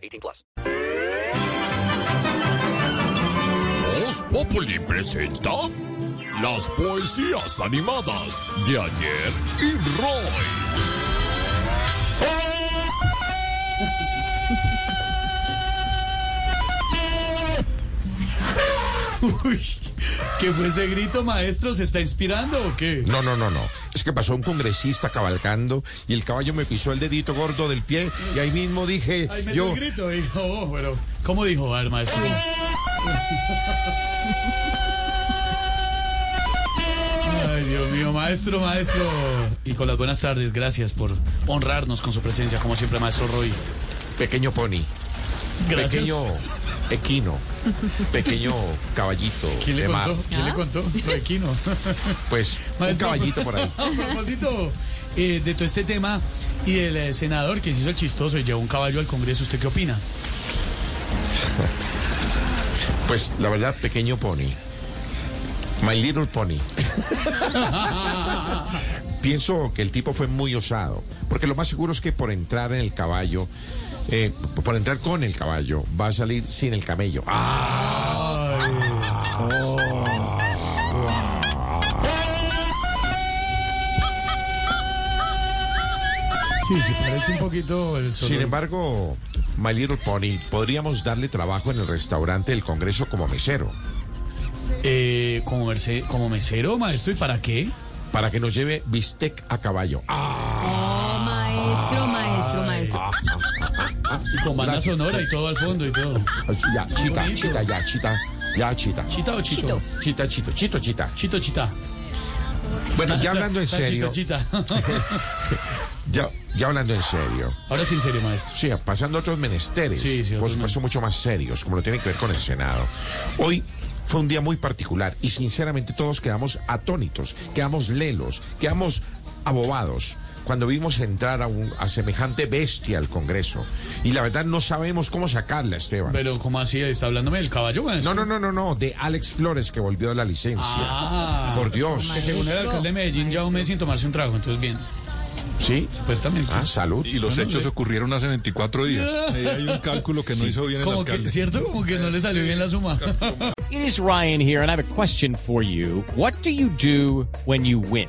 18 plus. Voz Populi presenta las poesías animadas de ayer y Roy. Uy, ¿qué fue ese grito, maestro? ¿Se está inspirando o qué? No, no, no, no. Es que pasó un congresista cabalgando y el caballo me pisó el dedito gordo del pie y ahí mismo dije Ay, me yo. dio el grito, dijo, oh, pero ¿cómo dijo, a ver, maestro? Ay, Dios mío, maestro, maestro. Y con las buenas tardes, gracias por honrarnos con su presencia, como siempre, maestro Roy. Pequeño pony, Gracias. pequeño equino, pequeño caballito ¿Quién le de mar. contó? ¿Quién le contó? Lo de Quino. Pues un caballito por ahí. A propósito eh, de todo este tema y del eh, senador que se hizo el chistoso y llevó un caballo al Congreso, ¿usted qué opina? Pues la verdad, pequeño pony. My little pony. Pienso que el tipo fue muy osado, porque lo más seguro es que por entrar en el caballo, eh, por entrar con el caballo, va a salir sin el camello. ¡Ah! Sí, sí, parece un poquito el solo. Sin embargo, My Little Pony, podríamos darle trabajo en el restaurante del Congreso como mesero, Eh, como, merce- como mesero, maestro, ¿y para qué? para que nos lleve bistec a caballo. ¡Ah! Oh, maestro, maestro, maestro. Y con banda Gracias. sonora y todo al fondo y todo. Ya, chita, bonito. chita, ya, chita, ya, chita. ¿Chita o chito? Chita, chito, chito, chita. Chito, chita. Bueno, ya hablando en serio, Chito, chita. ya, ya hablando en serio. Ahora sí, en serio, maestro. Sí, pasando a otros menesteres, Sí, sí, por otros supuesto mucho más serios, como lo tiene que ver con el Senado. Hoy fue un día muy particular y sinceramente todos quedamos atónitos, quedamos lelos, quedamos abobados cuando vimos entrar a, un, a semejante bestia al Congreso. Y la verdad no sabemos cómo sacarla, Esteban. Pero, ¿cómo así? ¿Está hablándome del caballo, maestro? No, no, no, no, no, de Alex Flores que volvió de la licencia. Ah. Por Dios. Que según el alcalde de Medellín ya un mes sin tomarse un trago, entonces bien. ¿Sí? Supuestamente. Ah, salud. Y los Bueno, hechos le- ocurrieron hace 24 días. Ahí hay un cálculo que no hizo bien el Como que, alcalde. ¿cierto? Como que no le salió bien la suma. It is Ryan here, and I have a question for you. What do you do when you win?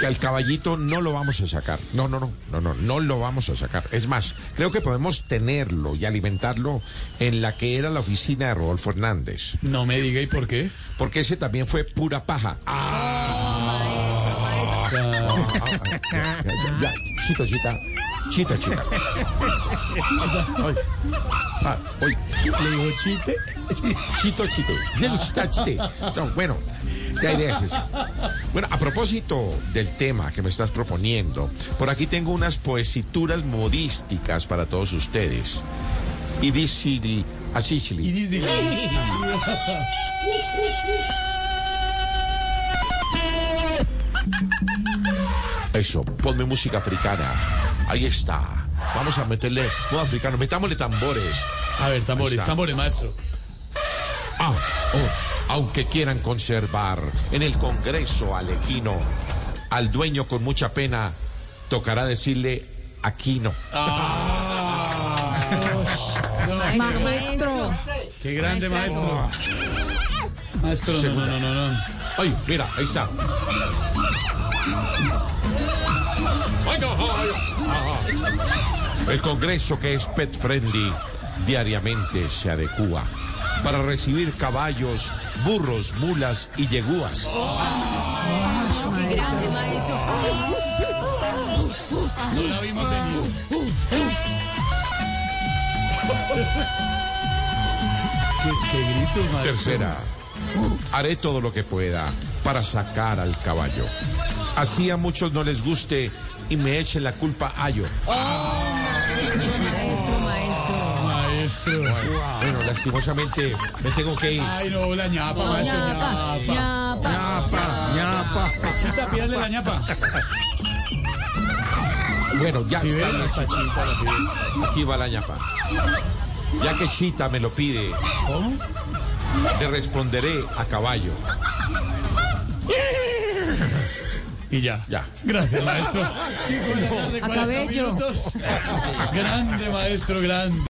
que al caballito no lo vamos a sacar. No, no, no, no, no, no lo vamos a sacar. Es más, creo que podemos tenerlo y alimentarlo en la que era la oficina de Rodolfo Hernández. No me diga, ¿y por qué? Porque ese también fue pura paja. Ah, ya, ya, chita, chita, chita, chita. Ah. ¿Le dijo chiste? Chito, chito. Digo, chita, chite. No, bueno, ¿qué idea es esa? Bueno, a propósito del tema que me estás proponiendo, por aquí tengo unas poesituras modísticas para todos ustedes. Y dice así, Y. Eso, ponme música africana. Ahí está. Vamos a meterle modo africano. Metámosle tambores. A ver, tambores, tambores, maestro. Ah, oh, aunque quieran conservar en el Congreso al equino, al dueño con mucha pena tocará decirle Aquino. Maestro. Qué grande, maestro. Maestro, no, no, no, no, no. Ay, mira, ahí está. Ay, no, ay, El Congreso, que es pet friendly, diariamente se adecúa para recibir caballos, burros, mulas y yegúas. Qué grande, maestro. No la vimos venir. ¿Qué, qué gritos, maestro? Tercera, haré todo lo que pueda para sacar al caballo. Así a muchos no les guste y me echen la culpa a yo. Maestro, maestro. Maestro. Bueno, lastimosamente me tengo que ir. Ay, no, la ñapa, maestro, ñapa, ñapa. ñapa. ñapa. Chita, pídale la ñapa. Bueno, ya Si está la la chita la pide. Aquí va la ñapa. Ya que Chita me lo pide, ¿Cómo? le responderé a caballo. Y ya. Ya. Gracias, maestro. Cinco de la tarde, A 40 cabello. minutos. Grande, maestro, grande.